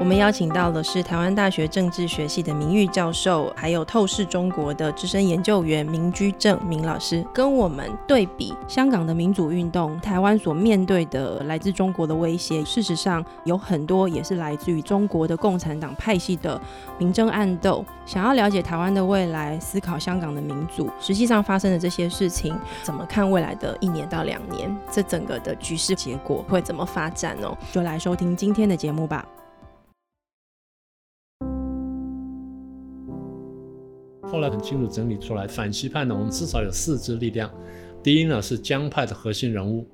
我们邀请到的是台湾大学政治学系的名誉教授，还有透视中国的资深研究员明居正明老师，跟我们对比香港的民主运动，台湾所面对的来自中国的威胁。事实上，有很多也是来自于中国的共产党派系的明争暗斗。想要了解台湾的未来，思考香港的民主，实际上发生的这些事情，怎么看未来的一年到两年，这整个的局势结果会怎么发展哦？就来收听今天的节目吧。后来很清楚整理出来，反西派呢，我们至少有四支力量。第一呢是江派的核心人物，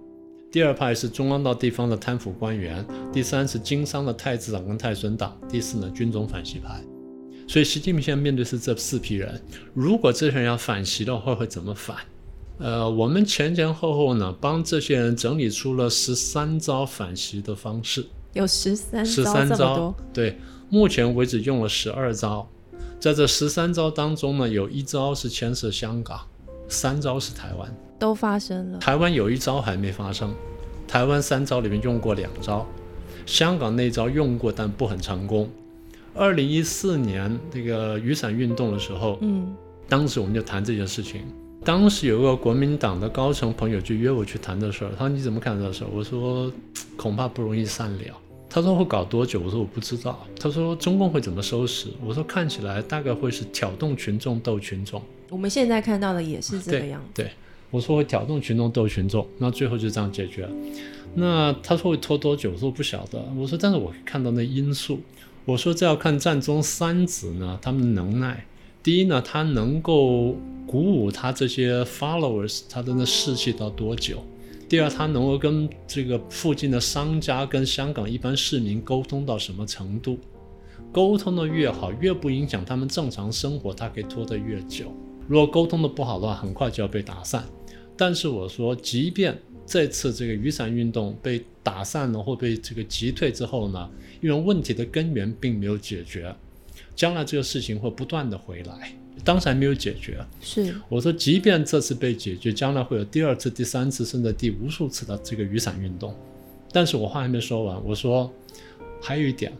第二派是中央到地方的贪腐官员，第三是经商的太子党跟太孙党，第四呢军种反西派。所以习近平现在面对是这四批人。如果这些人要反习的话，会怎么反？呃，我们前前后后呢帮这些人整理出了十三招反习的方式，有十三十三招，对，目前为止用了十二招。在这十三招当中呢，有一招是牵涉香港，三招是台湾，都发生了。台湾有一招还没发生，台湾三招里面用过两招，香港那招用过但不很成功。二零一四年那个雨伞运动的时候，嗯，当时我们就谈这件事情。当时有个国民党的高层朋友就约我去谈这事儿，他说你怎么看这事儿？我说恐怕不容易善了。他说会搞多久？我说我不知道。他说中共会怎么收拾？我说看起来大概会是挑动群众斗群众。我们现在看到的也是这个样子。对，我说会挑动群众斗群众，那最后就这样解决了。那他说会拖多久？我说不晓得。我说但是我看到那因素。我说这要看战中三子呢，他们能耐。第一呢，他能够鼓舞他这些 followers，他的那士气到多久？第二，他能够跟这个附近的商家、跟香港一般市民沟通到什么程度？沟通的越好，越不影响他们正常生活，他可以拖得越久。如果沟通的不好的话，很快就要被打散。但是我说，即便这次这个雨伞运动被打散了或被这个击退之后呢，因为问题的根源并没有解决，将来这个事情会不断的回来。当时还没有解决，是我说，即便这次被解决，将来会有第二次、第三次，甚至第无数次的这个雨伞运动。但是我话还没说完，我说还有一点，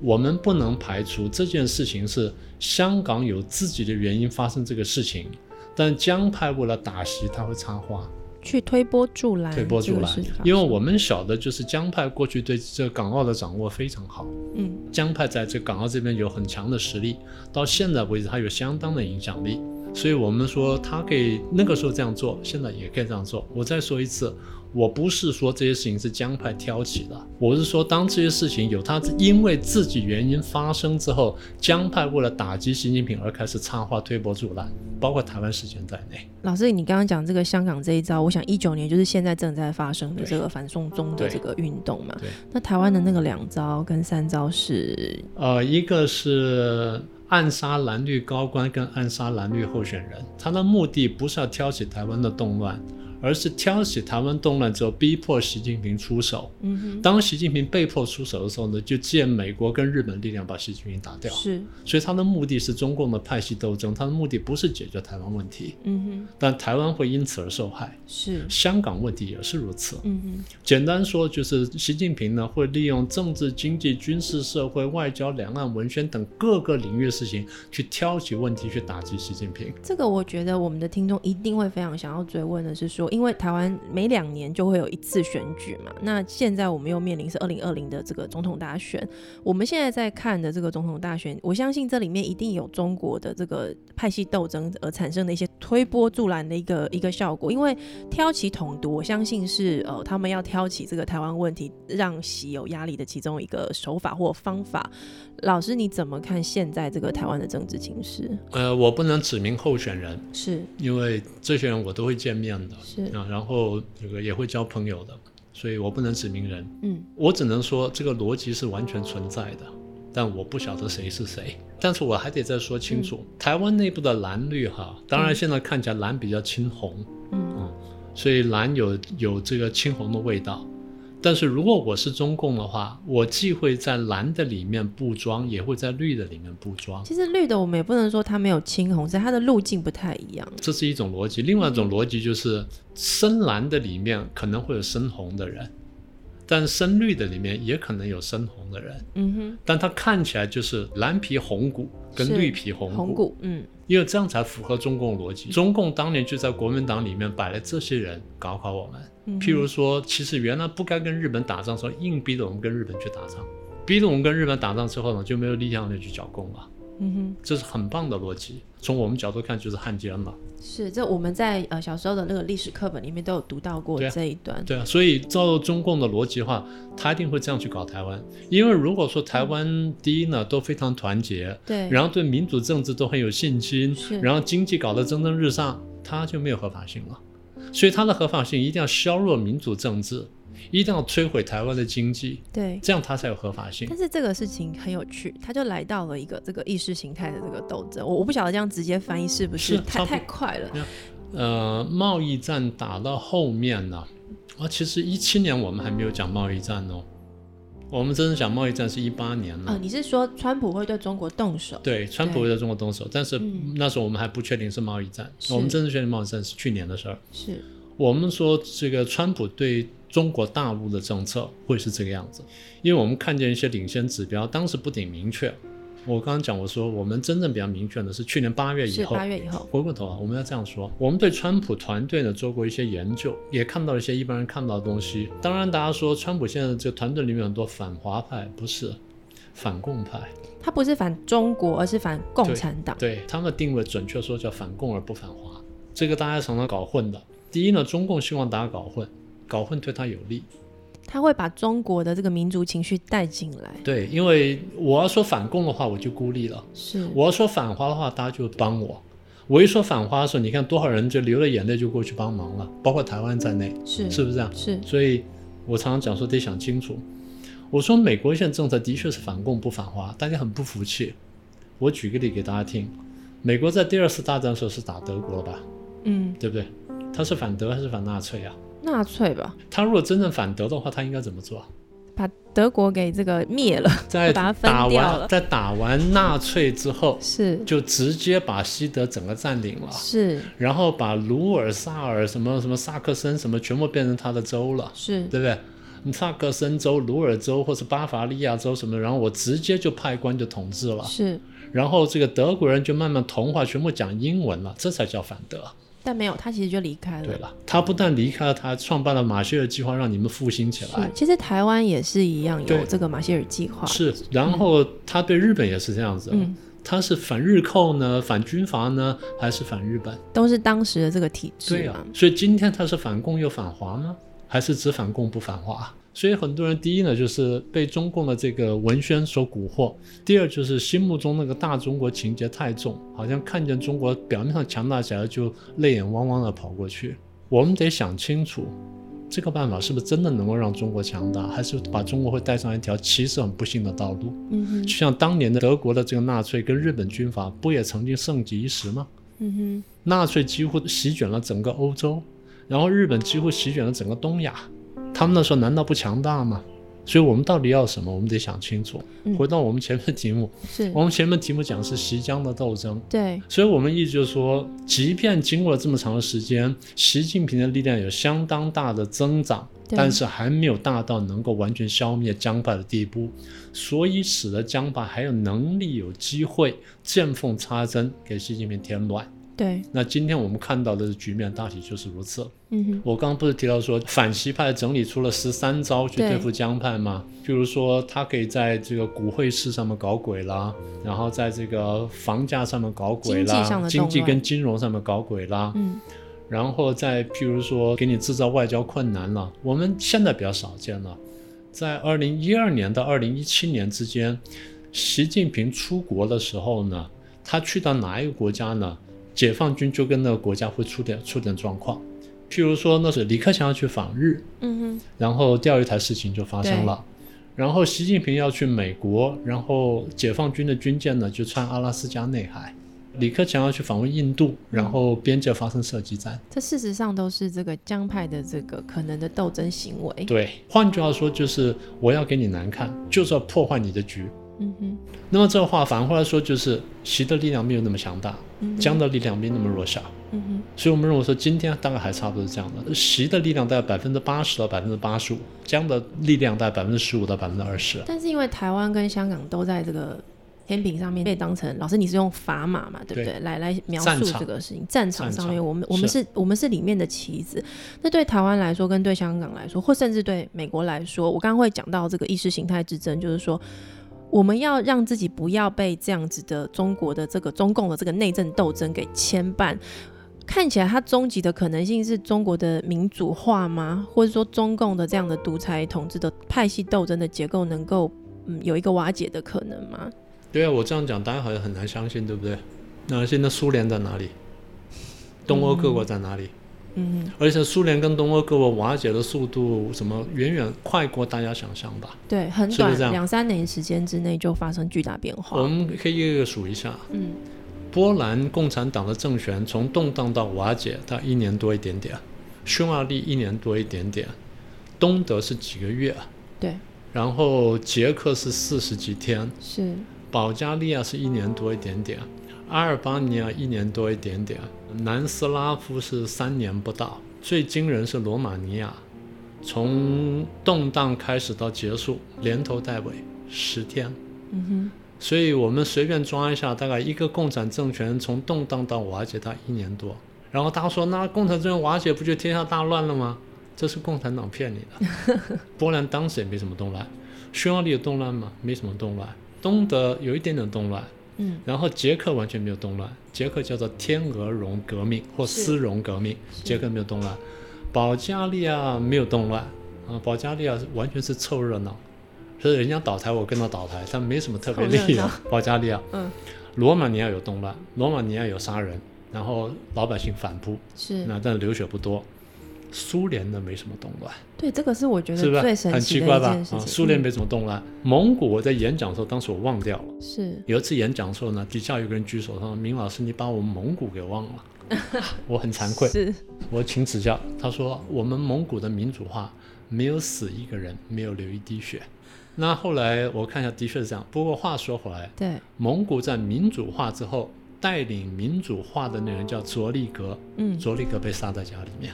我们不能排除这件事情是香港有自己的原因发生这个事情，但江派为了打席，他会插花。去推波助澜，推波助澜，因为我们晓得，就是江派过去对这港澳的掌握非常好，嗯，江派在这港澳这边有很强的实力，到现在为止，他有相当的影响力，所以我们说他可以那个时候这样做，现在也可以这样做。我再说一次。我不是说这些事情是江派挑起的，我是说，当这些事情有他因为自己原因发生之后，江派为了打击习近平而开始插话推波助澜，包括台湾事件在内。老师，你刚刚讲这个香港这一招，我想一九年就是现在正在发生的这个反送中的这个运动嘛？那台湾的那个两招跟三招是？呃，一个是暗杀蓝绿高官跟暗杀蓝绿候选人，他的目的不是要挑起台湾的动乱。而是挑起台湾动乱之后，逼迫习近平出手。嗯哼，当习近平被迫出手的时候呢，就借美国跟日本力量把习近平打掉。是，所以他的目的是中共的派系斗争，他的目的不是解决台湾问题。嗯哼，但台湾会因此而受害。是，香港问题也是如此。嗯哼，简单说就是习近平呢会利用政治、经济、军事、社会、外交、两岸、文宣等各个领域的事情去挑起问题，去打击习近平。这个我觉得我们的听众一定会非常想要追问的是说。因为台湾每两年就会有一次选举嘛，那现在我们又面临是二零二零的这个总统大选。我们现在在看的这个总统大选，我相信这里面一定有中国的这个派系斗争而产生的一些推波助澜的一个一个效果。因为挑起统独，我相信是呃他们要挑起这个台湾问题，让习有压力的其中一个手法或方法。老师，你怎么看现在这个台湾的政治情势？呃，我不能指名候选人，是因为这些人我都会见面的。是。啊，然后这个也会交朋友的，所以我不能指名人。嗯，我只能说这个逻辑是完全存在的，但我不晓得谁是谁。但是我还得再说清楚，台湾内部的蓝绿哈，当然现在看起来蓝比较青红，嗯，所以蓝有有这个青红的味道。但是如果我是中共的话，我既会在蓝的里面布装，也会在绿的里面布装。其实绿的我们也不能说它没有青红，是它的路径不太一样。这是一种逻辑。另外一种逻辑就是深蓝的里面可能会有深红的人，但深绿的里面也可能有深红的人，嗯哼，但它看起来就是蓝皮红骨跟绿皮红骨，红骨，嗯因为这样才符合中共逻辑。中共当年就在国民党里面摆了这些人搞垮我们，譬如说，其实原来不该跟日本打仗的时候，硬逼着我们跟日本去打仗，逼着我们跟日本打仗之后呢，就没有力量去剿共了。嗯哼，这是很棒的逻辑，从我们角度看就是汉奸嘛。是这我们在呃小时候的那个历史课本里面都有读到过这一段，对啊，所以照中共的逻辑的话，他一定会这样去搞台湾。因为如果说台湾第一呢都非常团结，对，然后对民主政治都很有信心是，然后经济搞得蒸蒸日上，他就没有合法性了。所以它的合法性一定要削弱民主政治，一定要摧毁台湾的经济，对。这样它才有合法性但。是这个事情很有趣，它就来到了一个这个意识形态的这个斗争。我我不晓得这样直接翻译是不是太太快了？呃，贸易战打到后面呢，啊，其实一七年我们还没有讲贸易战哦，我们真正讲贸易战是一八年了。啊，你是说川普会对中国动手？对，川普会对中国动手，但是嗯那时候我们还不确定是贸易战，是我们真正确定贸易战是去年的事儿。是，我们说这个川普对中国大陆的政策会是这个样子，因为我们看见一些领先指标，当时不顶明确。我刚刚讲，我说我们真正比较明确的是去年八月以后，八月以后，回过头啊，我们要这样说，我们对川普团队呢做过一些研究，也看到了一些一般人看不到的东西。当然，大家说川普现在这个团队里面很多反华派，不是反共派，他不是反中国，而是反共产党。对他们的定位准确说叫反共而不反华，这个大家常常搞混的。第一呢，中共希望大家搞混，搞混对他有利。他会把中国的这个民族情绪带进来。对，因为我要说反共的话，我就孤立了；是，我要说反华的话，大家就帮我。我一说反华的时候，你看多少人就流了眼泪就过去帮忙了，包括台湾在内，是是不是这样？是所以我常常讲说得想清楚。我说美国现在政策的确是反共不反华，大家很不服气。我举个例给大家听，美国在第二次大战的时候是打德国吧，嗯，对不对？他是反德还是反纳粹啊？纳粹吧，他如果真正反德的话，他应该怎么做？把德国给这个灭了，在打完在打完纳粹之后，是就直接把西德整个占领了，是然后把鲁尔、萨尔什么什么萨克森什么全部变成他的州了。是，对不对？萨克森州、鲁尔州或是巴伐利亚州什么，然后我直接就派官就统治了，是，然后这个德国人就慢慢同化，全部讲英文了，这才叫反德。但没有，他其实就离开了。对了，他不但离开了，他还创办了马歇尔计划，让你们复兴起是来。，其实台湾也是一样有这个马歇尔计划。是，然后他对日本也是这样子，嗯，他是反日寇呢，反军阀呢，还是反日本？都是当时的这个体制。对啊，所以今天他是反共又反华吗？还是只反共不反华？所以很多人第一呢，就是被中共的这个文宣所蛊惑；第二就是心目中那个大中国情节太重，好像看见中国表面上强大起来就泪眼汪汪的跑过去。我们得想清楚，这个办法是不是真的能够让中国强大，还是把中国会带上一条其实很不幸的道路？嗯，就像当年的德国的这个纳粹跟日本军阀，不也曾经盛极一时吗？嗯哼，纳粹几乎席卷了整个欧洲，然后日本几乎席卷了整个东亚，他们那时候难道不强大吗？所以我们到底要什么？我们得想清楚。嗯回到我们前面的题目，是，我们前面题目讲是习江的斗争，对，所以我们一直就说，即便经过了这么长的时间，习近平的力量有相当大的增长，但是还没有大到能够完全消灭江派的地步，所以使得江派还有能力、有机会见缝插针给习近平添乱。对，那今天我们看到的局面大体就是如此。嗯哼，我刚刚不是提到说反西派整理出了十三招去对对付江派吗？譬如说，他可以在这个股汇市上面搞鬼啦，然后在这个房价上面搞鬼啦，经济跟金融上面搞鬼啦，嗯，然后再譬如说给你制造外交困难了。我们现在比较少见了，在二零一二年到二零一七年之间，习近平出国的时候呢，他去到哪一个国家呢？解放军就跟那个国家会出点出点状况，譬如说那是李克强要去访日，嗯哼，然后钓鱼台事情就发生了。然后习近平要去美国，然后解放军的军舰呢就穿阿拉斯加内海。李克强要去访问印度，然后边界发生射击战。这事实上都是这个江派的这个可能的斗争行为。对，换句话说就是我要给你难看，就是要破坏你的局。嗯哼，那么这话反过来说就是习的力量没有那么强大，嗯的力量没那么弱小。嗯哼，所以我们认为说，今天大概还差不多是这样的，习的力量大概百分之八十到百分之八十五，江的力量大概百分之十五到百分之二十。但是因为台湾跟香港都在这个天平上面被当成老师，你是用砝码嘛，对不对？对来来描述这个事情，战场上面，我们我们是我们是里面的棋子。那对台湾来说，跟对香港来说，或甚至对美国来说，我刚刚会讲到这个意识形态之争，就是说。我们要让自己不要被这样子的中国的这个中共的这个内政斗争给牵绊，看起来它终极的可能性是中国的民主化吗？或者说中共的这样的独裁统治的派系斗争的结构能够嗯有一个瓦解的可能吗？对啊，我这样讲，大家好像很难相信，对不对？那现在苏联在哪里？东欧各国在哪里？而且苏联跟东欧各国瓦解的速度，什么远远快过大家想象吧？对，很短两三年时间之内就发生巨大变化。我们可以一个一个数一下。嗯，波兰共产党的政权从动荡到瓦解，它一年多一点点；匈牙利一年多一点点；东德是几个月，对，然后捷克是四十几天，是保加利亚是一年多一点点，阿尔巴尼亚一年多一点点，南斯拉夫是三年不到，最惊人是罗马尼亚，从动荡开始到结束，连头带尾十天。嗯哼所以我们随便抓一下，大概一个共产政权从动荡到瓦解，它一年多。然后大家说，那共产政权瓦解不就天下大乱了吗？这是共产党骗你的。波兰当时也没什么动乱，匈牙利有动乱吗？没什么动乱。东德有一点点动乱，哼，嗯，然后捷克完全没有动乱，捷克叫做天鹅绒革命或丝绒革命，捷克没有动乱。保加利亚没有动乱啊，保加利亚完全是凑热闹，所以人家倒台我跟着倒台，但没什么特别凑热闹理由。保加利亚，嗯，罗马尼亚有动乱，罗马尼亚有杀人，然后老百姓反扑，是那但流血不多。苏联的没什么动乱，对，这个是我觉得是不是最神很奇的奇怪吧？啊，苏联没什么动乱。蒙古我在演讲的时候，当时我忘掉了。是有一次演讲的时候呢，底下有个人举手，他说：“明老师，你把我们蒙古给忘了。”我很惭愧，是我请指教。他说：“我们蒙古的民主化没有死一个人，没有流一滴血。”那后来我看一下，的确是这样。不过话说回来，对，蒙古在民主化之后，带领民主化的那人叫卓力格，嗯，卓力格被杀在家里面。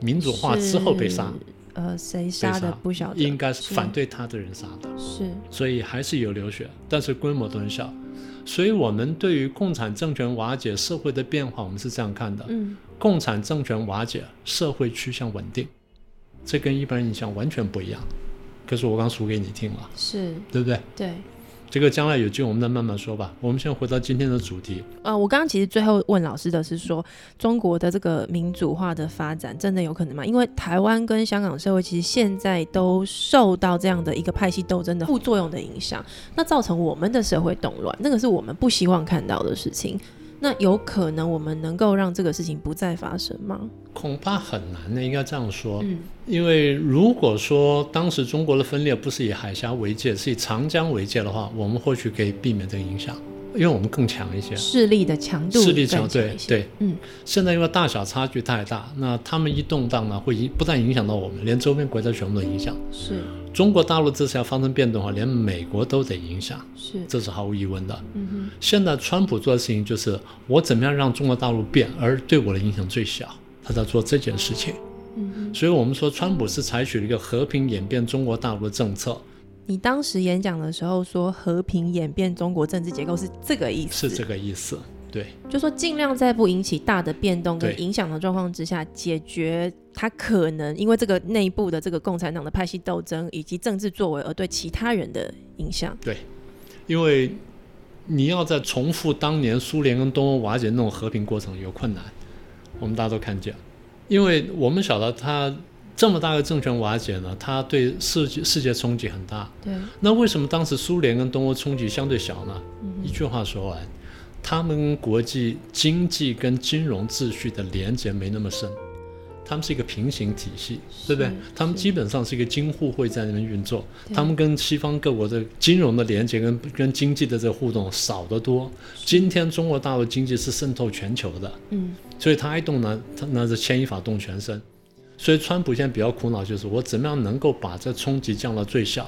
民主化之后被杀，呃，谁杀的杀不晓得，应该是反对他的人杀的。是所以还是有流血，但是规模都很小。所以我们对于共产政权瓦解、社会的变化，我们是这样看的：嗯，共产政权瓦解，社会趋向稳定，这跟一般人印象完全不一样。可是我刚数给你听了，是对不对？对。这个将来有机会我们再慢慢说吧。我们先回到今天的主题，呃，我刚刚其实最后问老师的是说，中国的这个民主化的发展真的有可能吗？因为台湾跟香港社会其实现在都受到这样的一个派系斗争的副作用的影响，那造成我们的社会动乱，那个是我们不希望看到的事情。那有可能我们能够让这个事情不再发生吗？恐怕很难的，应该这样说。嗯，因为如果说当时中国的分裂不是以海峡为界，是以长江为界的话，我们或许可以避免这个影响，因为我们更强一些。势力的强度势力强，对，对，嗯，现在因为大小差距太大，那他们一动荡呢，会影不但影响到我们，连周边国家全部都影响。是中国大陆这次要发生变动的话，连美国都得影响，是，这是毫无疑问的。嗯哼，现在川普做的事情就是我怎么样让中国大陆变，而对我的影响最小，他在做这件事情。嗯。所以我们说，川普是采取了一个和平演变中国大陆的政策，你当时演讲的时候说和平演变中国政治结构是这个意思，是这个意思。对，就说尽量在不引起大的变动跟影响的状况之下，解决他可能因为这个内部的这个共产党的派系斗争以及政治作为而对其他人的影响。对因为你要在重复当年苏联跟东欧瓦解那种和平过程有困难，我们大家都看见，因为我们晓得它这么大的政权瓦解呢，它对世界世界冲击很大。对，那为什么当时苏联跟东欧冲击相对小呢？嗯一句话说完，他们国际经济跟金融秩序的连接没那么深，他们是一个平行体系，对不对？他们基本上是一个金互会在那边运作，他们跟西方各国的金融的连接跟跟经济的这个互动少得多。今天中国大陆经济是渗透全球的，嗯，所以他一动呢，他那是牵一发动全身。所以川普现在比较苦恼，就是我怎么样能够把这冲击降到最小。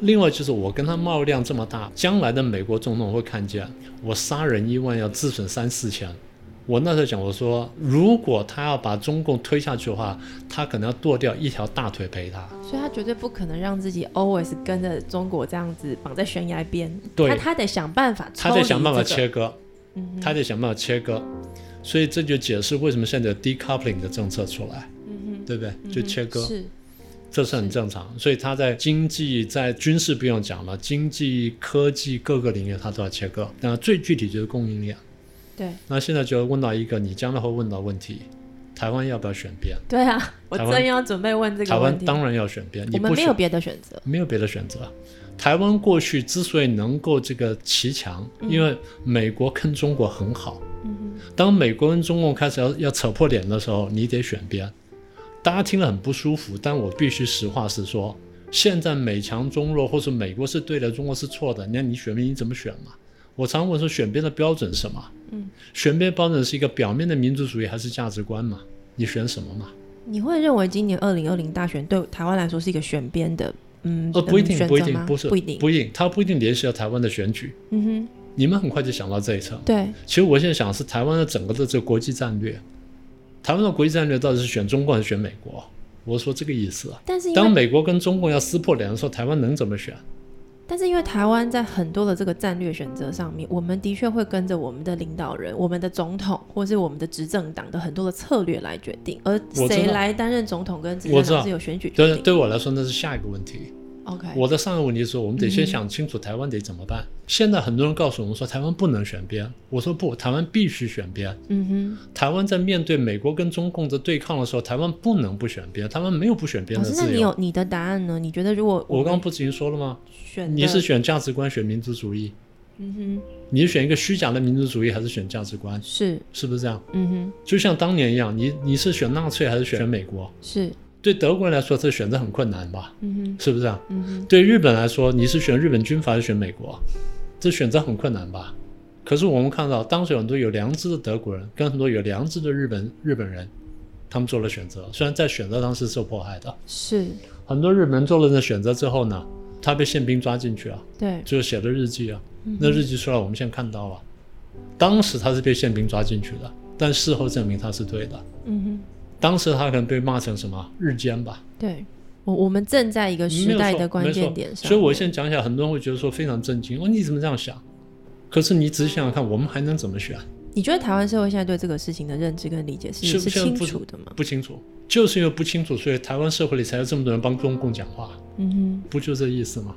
另外就是我跟他贸易量这么大，将来的美国总统会看见我杀人一万要自损三四千，我那时候讲，我说如果他要把中共推下去的话，他可能要剁掉一条大腿陪他。所以他绝对不可能让自己 always 跟着中国这样子绑在悬崖边。对他他得想办法这个，他得想办法切割，嗯他得想办法切割。所以这就解释为什么现在有 decoupling 的政策出来，嗯对不对？就切割，是这是很正常。所以他在经济、在军事不用讲了，经济、科技各个领域他都要切割。那最具体就是供应链。对那现在就问到一个你将来会问到问题：台湾要不要选边？对啊，我正要准备问这台个问题。湾当然要选边，你们没有别的选择。没有别的选择。台湾过去之所以能够这个骑强，因为美国跟中国很好。嗯当美国跟中共开始要要扯破脸的时候，你得选边。大家听了很不舒服，但我必须实话实说，现在美强中弱，或是美国是对的，中国是错的，那你选边你怎么选嘛？我常问说，选边的标准是什么？嗯，选边标准是一个表面的民族主义还是价值观嘛？你选什么嘛？你会认为今年二零二零大选对台湾来说是一个选边的，嗯，呃，不一定，不一定不是，不一定。不一定，它不一定联系到台湾的选举。嗯哼你们很快就想到这一层，。对，其实我现在想的是台湾的整个的这个国际战略，台湾的国际战略到底是选中国还是选美国？我说这个意思啊。但是当美国跟中共要撕破脸的时候，台湾能怎么选？但是因为台湾在很多的这个战略选择上面，我们的确会跟着我们的领导人、我们的总统或是我们的执政党的很多的策略来决定，而谁来担任总统跟执政党是有选举决对。对我来说，那是下一个问题。OK，我的上一个问题是我们得先想清楚台湾得怎么办。现在很多人告诉我们说台湾不能选边，我说不，台湾必须选边。嗯哼台湾在面对美国跟中共的对抗的时候，台湾不能不选边，台湾没有不选边的自由。你有你的答案呢？你觉得如果们我刚刚不是已经说了吗？选你是选价值观，选民族主义，嗯哼你是选一个虚假的民族主义，还是选价值观，？是是不是这样？嗯哼就像当年一样，你你是选纳粹还是选美国？是对德国人来说，这选择很困难吧？嗯哼是不是啊？嗯哼对日本来说，你是选日本军阀还是选美国？这选择很困难吧？可是我们看到，当时有很多有良知的德国人，跟很多有良知的日本日本人，他们做了选择。虽然在选择当时受迫害的，是很多日本人做了这选择之后呢，他被宪兵抓进去啊，对就写了日记啊。嗯那日记出来，我们现在看到了，当时他是被宪兵抓进去的，但事后证明他是对的。嗯哼当时他可能被骂成什么日奸吧，对。我我们正在一个时代的关键点上，所以我现在讲起来，很多人会觉得说非常震惊，哦，你怎么这样想？可是你仔细想想看，我们还能怎么选？你觉得台湾社会现在对这个事情的认知跟理解是是是不清楚的吗？不清楚，就是因为不清楚，所以台湾社会里才有这么多人帮中共讲话，嗯哼不就这意思吗？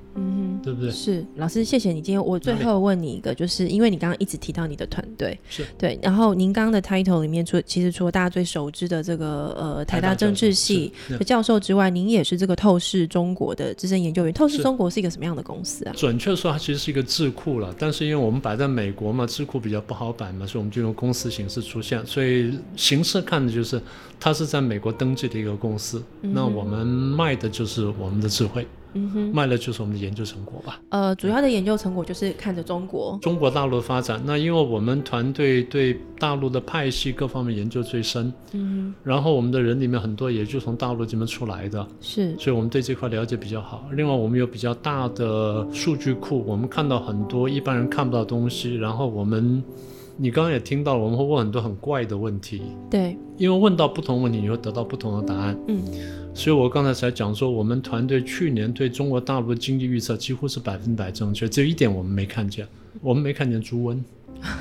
对不对，？是老师，谢谢你今天。我最后问你一个，就是因为你刚刚一直提到你的团队，是对，然后您刚刚的 title 里面除其实除了大家最熟知的这个呃台大政治系的教授之外，您也是这个透视中国的资深研究员。透视中国是一个什么样的公司啊？准确说，它其实是一个智库了，但是因为我们摆在美国嘛，智库比较不好摆嘛，所以我们就用公司形式出现。所以形式看的就是它是在美国登记的一个公司，那我们卖的就是我们的智慧，嗯哼，卖的就是我们的研究成果吧。呃，主要的研究成果就是看着中国，中国大陆的发展，那因为我们团队对大陆的派系各方面研究最深，嗯然后我们的人里面很多也就从大陆这边出来的，是，所以我们对这块了解比较好。另外，我们有比较大的数据库，我们看到很多一般人看不到的东西。然后我们，你刚刚也听到了，我们会问很多很怪的问题，对，因为问到不同问题，你会得到不同的答案。嗯，所以我刚才才讲说，我们团队去年对中国大陆的经济预测几乎是百分百正确，只有一点我们没看见，我们没看见猪瘟，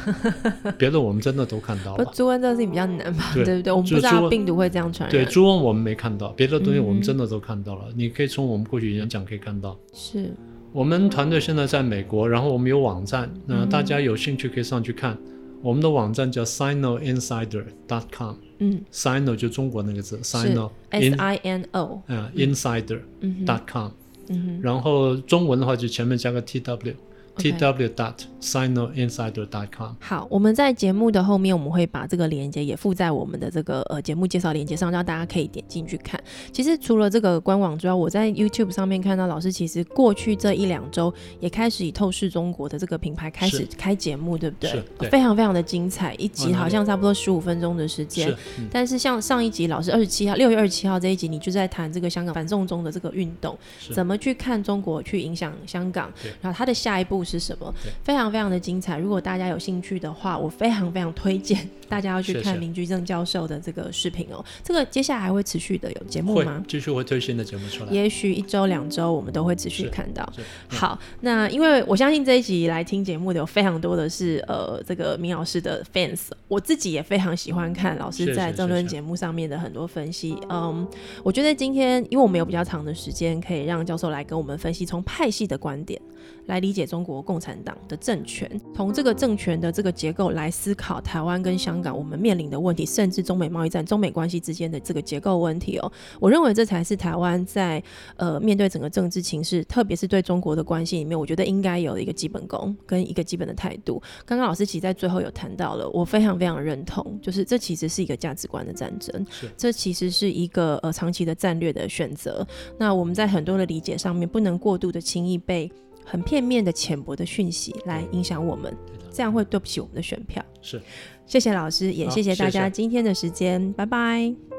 别的我们真的都看到不，了。猪瘟这个事情比较难吧，对对不对？我们不知道病毒会这样传染对，染，猪瘟我们没看到，别的东西我们嗯真的都看到了。你可以从我们过去演讲可以看到。是，我们团队现在在美国，然后我们有网站，那、嗯大家有兴趣可以上去看。我们的网站叫 sinoinsider.com，sino 嗯，就中国那个字，sino S in I N O，嗯 insider.com，、嗯哼，嗯哼。然后中文的话就前面加个 tw。OK tw dot sinoinsider dot com。好，我们在节目的后面，我们会把这个链接也附在我们的这个呃节目介绍链接上，让大家可以点进去看。其实除了这个官网之外，我在 YouTube 上面看到老师其实过去这一两周也开始以透视中国的这个品牌开始开节目，对不对？非常非常的精彩，一集好像差不多十五分钟的时间。是，嗯但是像上一集老师二十七号六月二十七号这一集，你就在谈这个香港反送中的这个运动，怎么去看中国去影响香港，然后它的下一步是什么，非常非常的精彩。如果大家有兴趣的话，我非常非常推荐 大家要去看林居正教授的这个视频哦。这个接下来还会持续的有节目会吗？继续会推新的节目出来。也许一周两周我们都会持续看到。是好，那因为我相信这一集来听节目的有非常多的是呃这个明老师的 fans，我自己也非常喜欢看老师在政论节目上面的很多分析。嗯，我觉得今天因为我们有比较长的时间，可以让教授来跟我们分析从派系的观点来理解中国共产党的政权，从这个政权的这个结构来思考台湾跟香港我们面临的问题，甚至中美贸易战、中美关系之间的这个结构问题哦。我认为这才是台湾在呃面对整个政治情势，特别是对中国的关系里面，我觉得应该有的一个基本功跟一个基本的态度。刚刚老师其实在最后有谈到了，我非常非常认同，就是这其实是一个价值观的战争，这其实是一个呃长期的战略的选择。那我们在很多的理解上面，不能过度的轻易被很片面的浅薄的讯息来影响我们，这样会对不起我们的选票。是。谢谢老师，也谢谢大家今天的时间，拜拜。